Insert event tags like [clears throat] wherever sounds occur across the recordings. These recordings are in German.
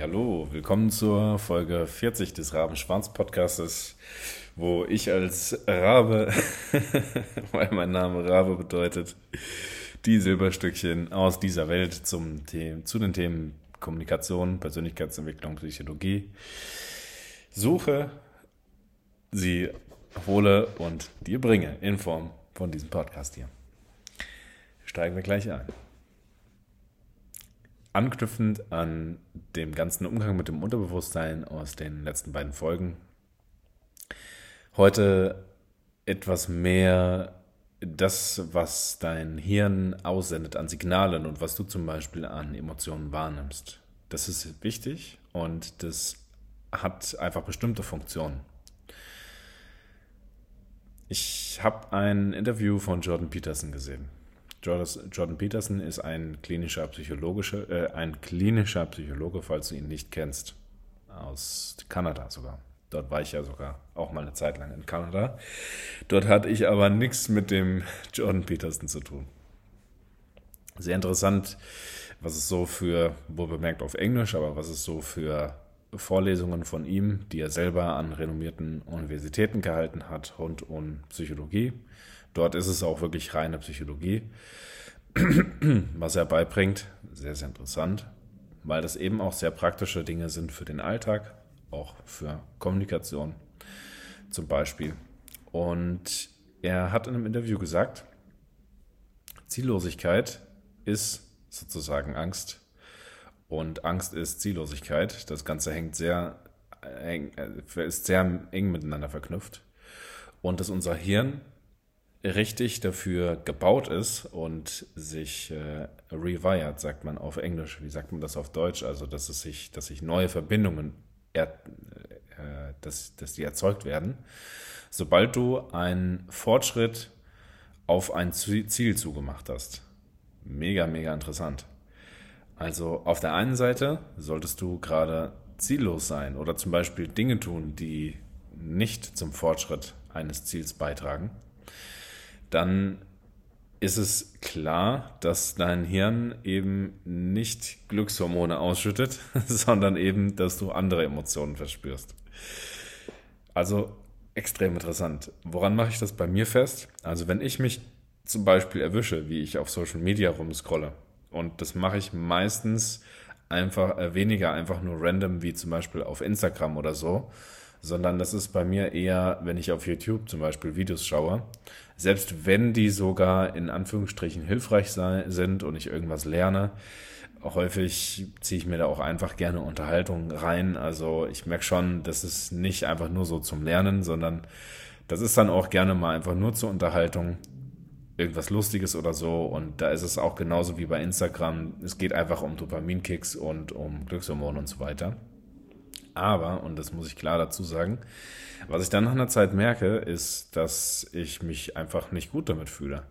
Hallo, willkommen zur Folge 40 des Rabenschwanz Podcastes, wo ich als Rabe, [laughs] weil mein Name Rabe bedeutet, die Silberstückchen aus dieser Welt zum The zu den Themen Kommunikation, Persönlichkeitsentwicklung, Psychologie suche, sie hole und dir bringe in Form von diesem Podcast hier. Steigen wir gleich ein. Anknüpfend an dem ganzen Umgang mit dem Unterbewusstsein aus den letzten beiden Folgen, heute etwas mehr das, was dein Hirn aussendet an Signalen und was du zum Beispiel an Emotionen wahrnimmst. Das ist wichtig und das hat einfach bestimmte Funktionen. Ich habe ein Interview von Jordan Peterson gesehen. Jordan Peterson ist ein klinischer, psychologischer, äh, ein klinischer Psychologe, falls du ihn nicht kennst, aus Kanada sogar. Dort war ich ja sogar auch mal eine Zeit lang in Kanada. Dort hatte ich aber nichts mit dem [laughs] Jordan Peterson zu tun. Sehr interessant, was es so für, wohl bemerkt auf Englisch, aber was es so für Vorlesungen von ihm, die er selber an renommierten Universitäten gehalten hat, rund um Psychologie. Dort ist es auch wirklich reine Psychologie, [clears throat] was er beibringt. Sehr, sehr interessant, weil das eben auch sehr praktische Dinge sind für den Alltag, auch für Kommunikation zum Beispiel. Und er hat in einem Interview gesagt, Ziellosigkeit ist sozusagen Angst und Angst ist Ziellosigkeit. Das Ganze hängt sehr, äh, ist sehr eng miteinander verknüpft und dass unser Hirn richtig dafür gebaut ist und sich äh, rewired, sagt man auf Englisch. Wie sagt man das auf Deutsch? Also, dass es sich, dass sich neue Verbindungen, er, äh, dass, dass die erzeugt werden, sobald du einen Fortschritt auf ein Ziel zugemacht hast. Mega, mega interessant. Also auf der einen Seite solltest du gerade ziellos sein oder zum Beispiel Dinge tun, die nicht zum Fortschritt eines Ziels beitragen dann ist es klar, dass dein Hirn eben nicht Glückshormone ausschüttet, [laughs] sondern eben, dass du andere Emotionen verspürst. Also extrem interessant. Woran mache ich das bei mir fest? Also wenn ich mich zum Beispiel erwische, wie ich auf Social Media rumscrolle, und das mache ich meistens einfach äh, weniger einfach nur random, wie zum Beispiel auf Instagram oder so, sondern das ist bei mir eher, wenn ich auf YouTube zum Beispiel Videos schaue, selbst wenn die sogar in Anführungsstrichen hilfreich sei, sind und ich irgendwas lerne, häufig ziehe ich mir da auch einfach gerne Unterhaltung rein. Also ich merke schon, das ist nicht einfach nur so zum Lernen, sondern das ist dann auch gerne mal einfach nur zur Unterhaltung, irgendwas Lustiges oder so. Und da ist es auch genauso wie bei Instagram. Es geht einfach um Dopaminkicks und um Glückshormone und so weiter. Aber, und das muss ich klar dazu sagen, was ich dann nach einer Zeit merke, ist, dass ich mich einfach nicht gut damit fühle.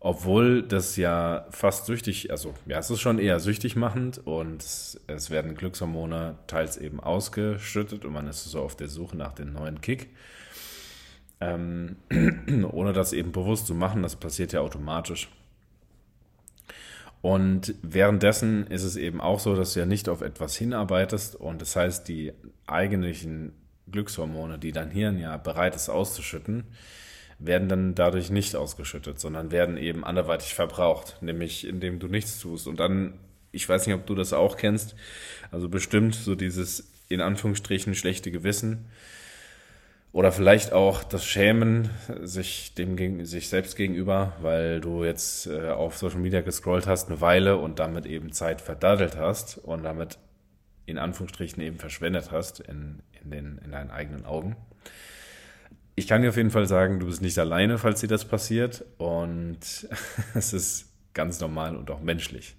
Obwohl das ja fast süchtig, also ja, es ist schon eher süchtig machend und es werden Glückshormone teils eben ausgeschüttet und man ist so auf der Suche nach dem neuen Kick. Ähm, [clears throat] ohne das eben bewusst zu machen, das passiert ja automatisch. Und währenddessen ist es eben auch so, dass du ja nicht auf etwas hinarbeitest und das heißt, die eigentlichen Glückshormone, die dein Hirn ja bereit ist auszuschütten, werden dann dadurch nicht ausgeschüttet, sondern werden eben anderweitig verbraucht, nämlich indem du nichts tust. Und dann, ich weiß nicht, ob du das auch kennst, also bestimmt so dieses in Anführungsstrichen schlechte Gewissen, oder vielleicht auch das Schämen sich dem sich selbst gegenüber, weil du jetzt äh, auf Social Media gescrollt hast eine Weile und damit eben Zeit verdaddelt hast und damit in Anführungsstrichen eben verschwendet hast in, in, den, in deinen eigenen Augen. Ich kann dir auf jeden Fall sagen, du bist nicht alleine, falls dir das passiert und [laughs] es ist ganz normal und auch menschlich.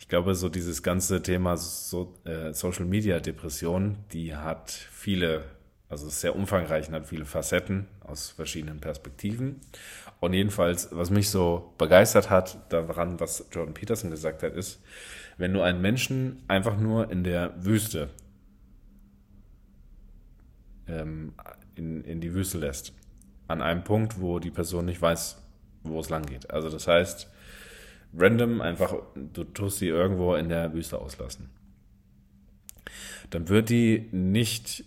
Ich glaube, so dieses ganze Thema so, äh, Social Media Depression, die hat viele also es ist sehr umfangreich und hat viele Facetten aus verschiedenen Perspektiven. Und jedenfalls, was mich so begeistert hat daran, was Jordan Peterson gesagt hat, ist, wenn du einen Menschen einfach nur in der Wüste ähm, in, in die Wüste lässt, an einem Punkt, wo die Person nicht weiß, wo es lang geht. Also das heißt, random einfach, du tust sie irgendwo in der Wüste auslassen. dann wird die nicht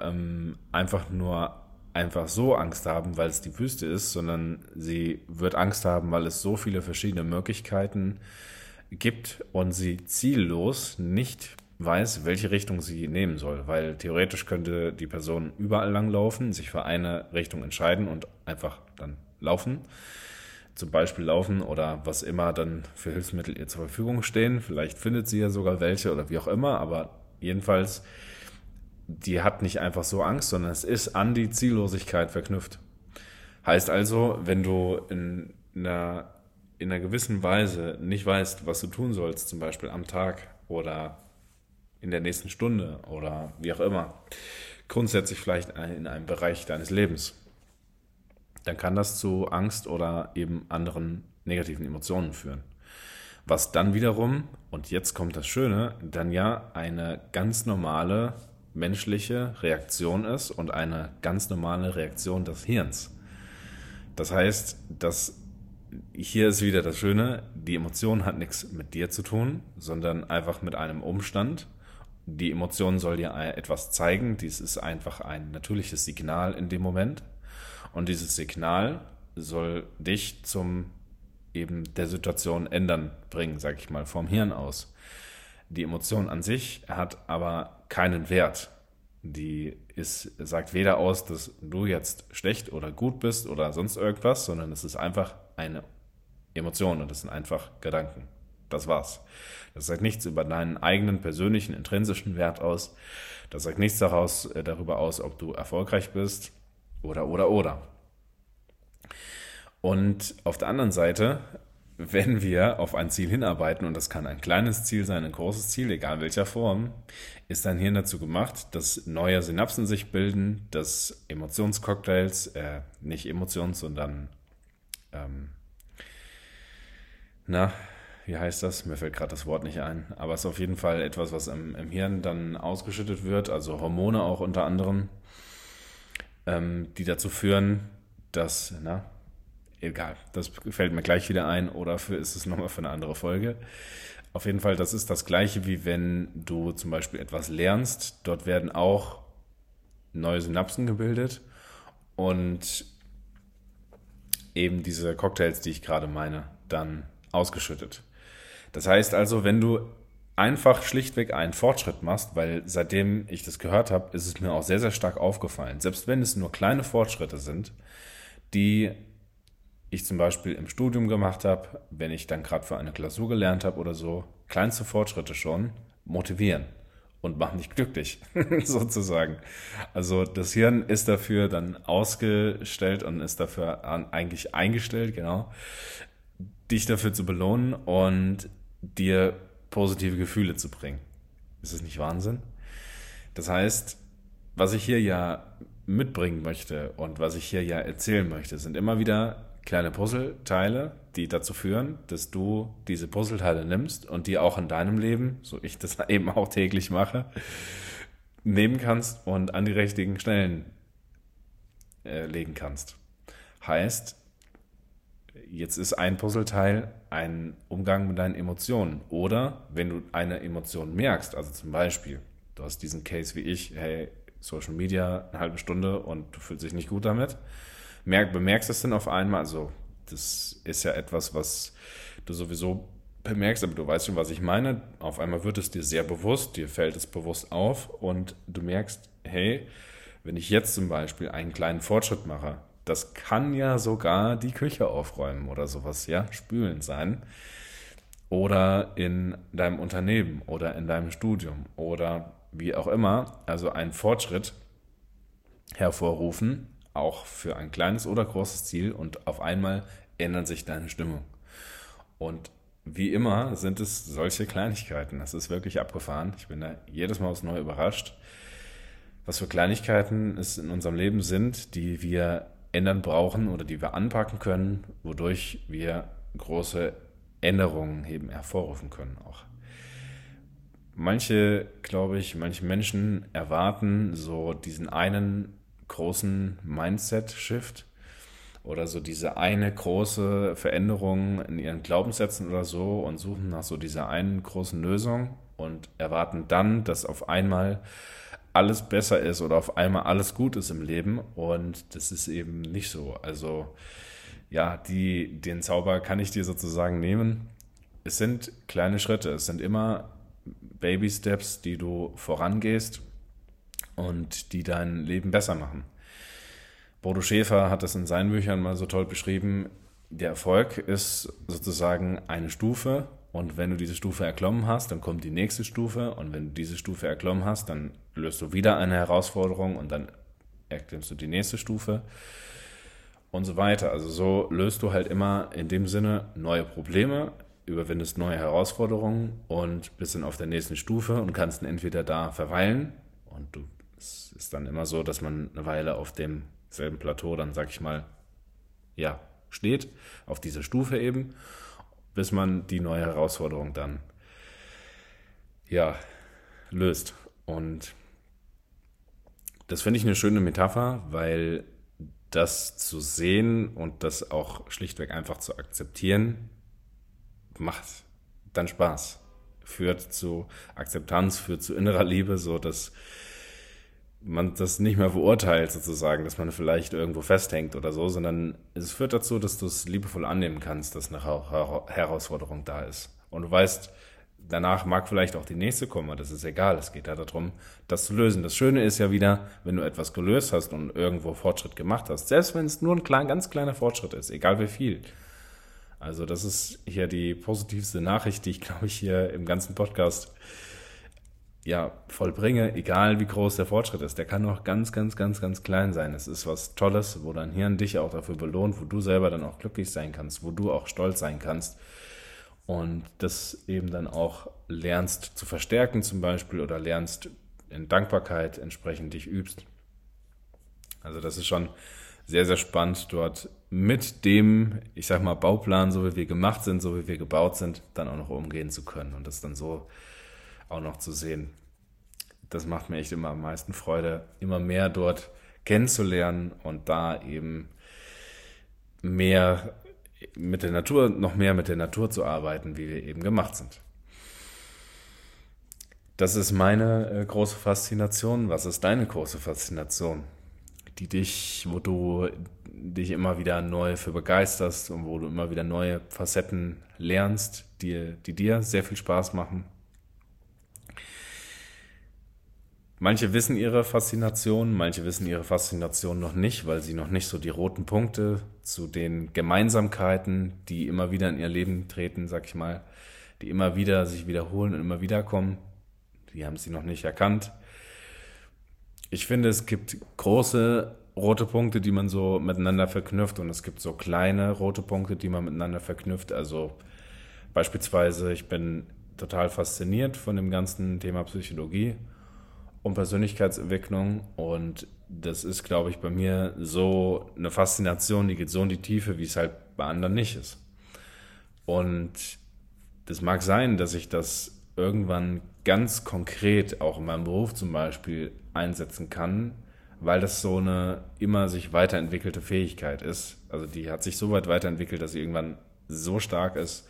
ähm, einfach nur einfach so Angst haben, weil es die Wüste ist, sondern sie wird Angst haben, weil es so viele verschiedene Möglichkeiten gibt und sie ziellos nicht weiß, welche Richtung sie nehmen soll, weil theoretisch könnte die Person überall langlaufen, sich für eine Richtung entscheiden und einfach dann laufen. Zum Beispiel laufen oder was immer dann für Hilfsmittel ihr zur Verfügung stehen. Vielleicht findet sie ja sogar welche oder wie auch immer, aber jedenfalls, die hat nicht einfach so Angst, sondern es ist an die Ziellosigkeit verknüpft. Heißt also, wenn du in einer, in einer gewissen Weise nicht weißt, was du tun sollst, zum Beispiel am Tag oder in der nächsten Stunde oder wie auch immer, grundsätzlich vielleicht in einem Bereich deines Lebens, dann kann das zu Angst oder eben anderen negativen Emotionen führen. Was dann wiederum, und jetzt kommt das Schöne, dann ja eine ganz normale menschliche Reaktion ist und eine ganz normale Reaktion des Hirns. Das heißt, dass hier ist wieder das Schöne, die Emotion hat nichts mit dir zu tun, sondern einfach mit einem Umstand, die Emotion soll dir etwas zeigen. Dies ist einfach ein natürliches Signal in dem Moment. Und dieses Signal soll dich zum eben der Situation ändern bringen, sag ich mal, vom Hirn aus. Die Emotion an sich hat aber keinen Wert. Die ist, sagt weder aus, dass du jetzt schlecht oder gut bist oder sonst irgendwas, sondern es ist einfach eine Emotion und es sind einfach Gedanken. Das war's. Das sagt nichts über deinen eigenen persönlichen intrinsischen Wert aus. Das sagt nichts daraus, äh, darüber aus, ob du erfolgreich bist oder oder oder. Und auf der anderen Seite, wenn wir auf ein Ziel hinarbeiten, und das kann ein kleines Ziel sein, ein großes Ziel, egal welcher Form, ist dein Hirn dazu gemacht, dass neue Synapsen sich bilden, dass Emotionscocktails, äh, nicht Emotions, sondern ähm, na, wie heißt das? Mir fällt gerade das Wort nicht ein. Aber es ist auf jeden Fall etwas, was im, im Hirn dann ausgeschüttet wird, also Hormone auch unter anderem, ähm, die dazu führen, dass, na, egal, das fällt mir gleich wieder ein oder für, ist es nochmal für eine andere Folge. Auf jeden Fall, das ist das gleiche, wie wenn du zum Beispiel etwas lernst. Dort werden auch neue Synapsen gebildet und eben diese Cocktails, die ich gerade meine, dann ausgeschüttet. Das heißt also, wenn du einfach schlichtweg einen Fortschritt machst, weil seitdem ich das gehört habe, ist es mir auch sehr, sehr stark aufgefallen. Selbst wenn es nur kleine Fortschritte sind, die ich zum Beispiel im Studium gemacht habe, wenn ich dann gerade für eine Klausur gelernt habe oder so, kleinste Fortschritte schon motivieren und machen dich glücklich, [laughs] sozusagen. Also das Hirn ist dafür dann ausgestellt und ist dafür eigentlich eingestellt, genau, dich dafür zu belohnen und dir positive Gefühle zu bringen. Ist das nicht Wahnsinn? Das heißt, was ich hier ja mitbringen möchte und was ich hier ja erzählen möchte, sind immer wieder kleine Puzzleteile, die dazu führen, dass du diese Puzzleteile nimmst und die auch in deinem Leben, so ich das [laughs] eben auch täglich mache, nehmen kannst und an die richtigen Stellen äh, legen kannst. Heißt, jetzt ist ein Puzzleteil ein Umgang mit deinen Emotionen. Oder wenn du eine Emotion merkst, also zum Beispiel, du hast diesen Case wie ich, hey, Social Media eine halbe Stunde und du fühlst dich nicht gut damit, merk, bemerkst es dann auf einmal, also das ist ja etwas, was du sowieso bemerkst, aber du weißt schon, was ich meine. Auf einmal wird es dir sehr bewusst, dir fällt es bewusst auf und du merkst, hey, wenn ich jetzt zum Beispiel einen kleinen Fortschritt mache, das kann ja sogar die Küche aufräumen oder sowas, ja, spülen sein. Oder in deinem Unternehmen oder in deinem Studium oder wie auch immer. Also einen Fortschritt hervorrufen, auch für ein kleines oder großes Ziel und auf einmal ändert sich deine Stimmung. Und wie immer sind es solche Kleinigkeiten. Das ist wirklich abgefahren. Ich bin da jedes Mal aufs Neue überrascht, was für Kleinigkeiten es in unserem Leben sind, die wir ändern brauchen oder die wir anpacken können, wodurch wir große Änderungen eben hervorrufen können auch. Manche, glaube ich, manche Menschen erwarten so diesen einen großen Mindset-Shift oder so diese eine große Veränderung in ihren Glaubenssätzen oder so und suchen nach so dieser einen großen Lösung. und erwarten dann, dass auf einmal alles besser ist oder auf einmal alles gut ist im Leben. Und das ist eben nicht so. Also ja, die, den Zauber kann ich dir sozusagen nehmen. Es sind kleine Schritte, es sind immer Baby Steps, die du vorangehst und die dein Leben besser machen. Bodo Schäfer hat das in seinen Büchern mal so toll beschrieben. Der Erfolg ist sozusagen eine Stufe und wenn du diese Stufe erklommen hast, dann kommt die nächste Stufe und wenn du diese Stufe erklommen hast, dann löst du wieder eine Herausforderung und dann erklimmst du die nächste Stufe und so weiter. Also so löst du halt immer in dem Sinne neue Probleme, überwindest neue Herausforderungen und bist dann auf der nächsten Stufe und kannst dann entweder da verweilen und du es ist dann immer so, dass man eine Weile auf demselben Plateau dann, sag ich mal, ja, steht, auf dieser Stufe eben, bis man die neue Herausforderung dann, ja, löst. Und das finde ich eine schöne Metapher, weil das zu sehen und das auch schlichtweg einfach zu akzeptieren, macht dann Spaß. Führt zu Akzeptanz, führt zu innerer Liebe, so dass man das nicht mehr verurteilt, sozusagen, dass man vielleicht irgendwo festhängt oder so, sondern es führt dazu, dass du es liebevoll annehmen kannst, dass eine Herausforderung da ist. Und du weißt, danach mag vielleicht auch die nächste kommen, aber das ist egal. Es geht ja darum, das zu lösen. Das Schöne ist ja wieder, wenn du etwas gelöst hast und irgendwo Fortschritt gemacht hast, selbst wenn es nur ein klein, ganz kleiner Fortschritt ist, egal wie viel. Also das ist hier die positivste Nachricht, die ich [laughs] glaube ich hier im ganzen Podcast ja, vollbringe, egal wie groß der Fortschritt ist. Der kann auch ganz, ganz, ganz, ganz klein sein. Es ist was Tolles, wo dein Hirn dich auch dafür belohnt, wo du selber dann auch glücklich sein kannst, wo du auch stolz sein kannst und das eben dann auch lernst zu verstärken zum Beispiel oder lernst in Dankbarkeit entsprechend dich übst. Also das ist schon sehr, sehr spannend, dort mit dem, ich sag mal, Bauplan, so wie wir gemacht sind, so wie wir gebaut sind, dann auch noch umgehen zu können und das dann so auch noch zu sehen. Das macht mir echt immer am meisten Freude, immer mehr dort kennenzulernen und da eben mehr mit der Natur, noch mehr mit der Natur zu arbeiten, wie wir eben gemacht sind. Das ist meine äh, große Faszination. Was ist deine große Faszination? Die dich, wo du dich immer wieder neu für begeisterst und wo du immer wieder neue Facetten lernst, die, die dir sehr viel Spaß machen. Manche wissen ihre Faszination, manche wissen ihre Faszination noch nicht, weil sie noch nicht so die roten Punkte zu den Gemeinsamkeiten, die immer wieder in ihr Leben treten, sag ich mal, die immer wieder sich wiederholen und immer wieder kommen, die haben sie noch nicht erkannt. Ich finde, es gibt große rote Punkte, die man so miteinander verknüpft und es gibt so kleine rote Punkte, die man miteinander verknüpft. Also beispielsweise, ich bin total fasziniert von dem ganzen Thema Psychologie um Persönlichkeitsentwicklung und das ist, glaube ich, bei mir so eine Faszination, die geht so in die Tiefe, wie es halt bei anderen nicht ist. Und das mag sein, dass ich das irgendwann ganz konkret auch in meinem Beruf zum Beispiel einsetzen kann, weil das so eine immer sich weiterentwickelte Fähigkeit ist. Also die hat sich so weit weiterentwickelt, dass sie irgendwann so stark ist,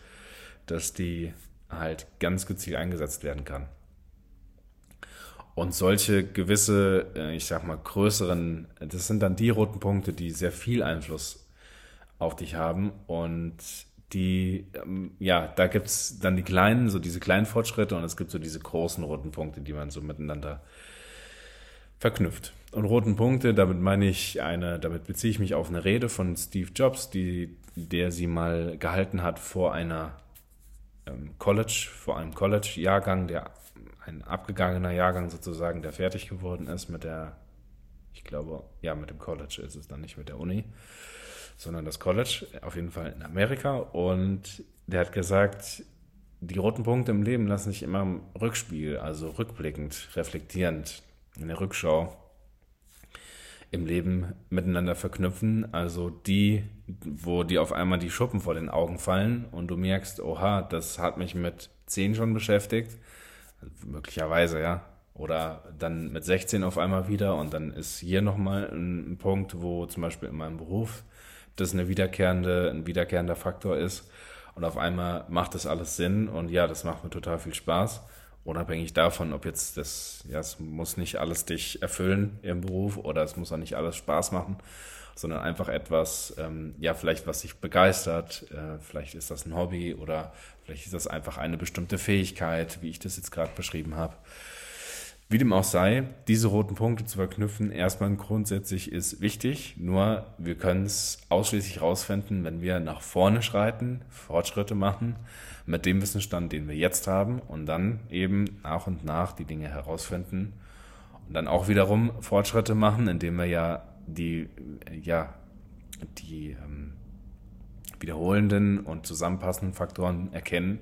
dass die halt ganz gezielt eingesetzt werden kann. Und solche gewisse, äh, ich sag mal, größeren, das sind dann die roten Punkte, die sehr viel Einfluss auf dich haben. Und die, ähm, ja, da gibt's dann die kleinen, so diese kleinen Fortschritte und es gibt so diese großen roten Punkte, die man so miteinander verknüpft. Und roten Punkte, damit meine ich eine, damit beziehe ich mich auf eine Rede von Steve Jobs, die, der sie mal gehalten hat vor einer ähm, College, vor einem College-Jahrgang, der ein abgegangener Jahrgang sozusagen, der fertig geworden ist mit der, ich glaube, ja, mit dem College ist es dann nicht mit der Uni, sondern das College, auf jeden Fall in Amerika. Und der hat gesagt, die roten Punkte im Leben lassen sich immer im Rückspiel, also rückblickend, reflektierend, in der Rückschau im Leben miteinander verknüpfen. Also die, wo dir auf einmal die Schuppen vor den Augen fallen und du merkst, oha, das hat mich mit 10 schon beschäftigt Möglicherweise, ja. Oder dann mit 16 auf einmal wieder und dann ist hier nochmal ein Punkt, wo zum Beispiel in meinem Beruf das eine wiederkehrende, ein wiederkehrender Faktor ist. Und auf einmal macht das alles Sinn und ja, das macht mir total viel Spaß. unabhängig davon, ob jetzt das, ja, es muss nicht alles dich erfüllen im Beruf oder es muss auch nicht alles Spaß machen, sondern einfach etwas, ähm, ja, vielleicht was dich begeistert, äh, vielleicht ist das ein Hobby oder vielleicht ist das einfach eine bestimmte Fähigkeit, wie ich das jetzt gerade beschrieben habe. Wie dem auch sei, diese roten Punkte zu verknüpfen, erstmal grundsätzlich ist wichtig, nur wir können es ausschließlich rausfinden, wenn wir nach vorne schreiten, Fortschritte machen, mit dem Wissensstand, den wir jetzt haben und dann eben nach und nach die Dinge herausfinden und dann auch wiederum Fortschritte machen, indem wir ja die, ja, die ähm, wiederholenden und zusammenpassenden Faktoren erkennen,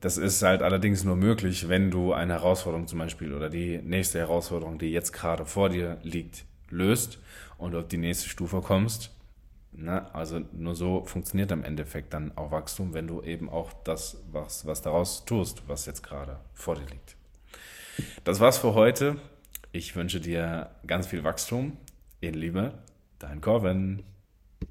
das ist halt allerdings nur möglich, wenn du eine Herausforderung zum Beispiel oder die nächste Herausforderung, die jetzt gerade vor dir liegt, löst und auf die nächste Stufe kommst. Na, also nur so funktioniert im Endeffekt dann auch Wachstum, wenn du eben auch das, was, was daraus tust, was jetzt gerade vor dir liegt. Das war's für heute. Ich wünsche dir ganz viel Wachstum. In Liebe, dein Corvin.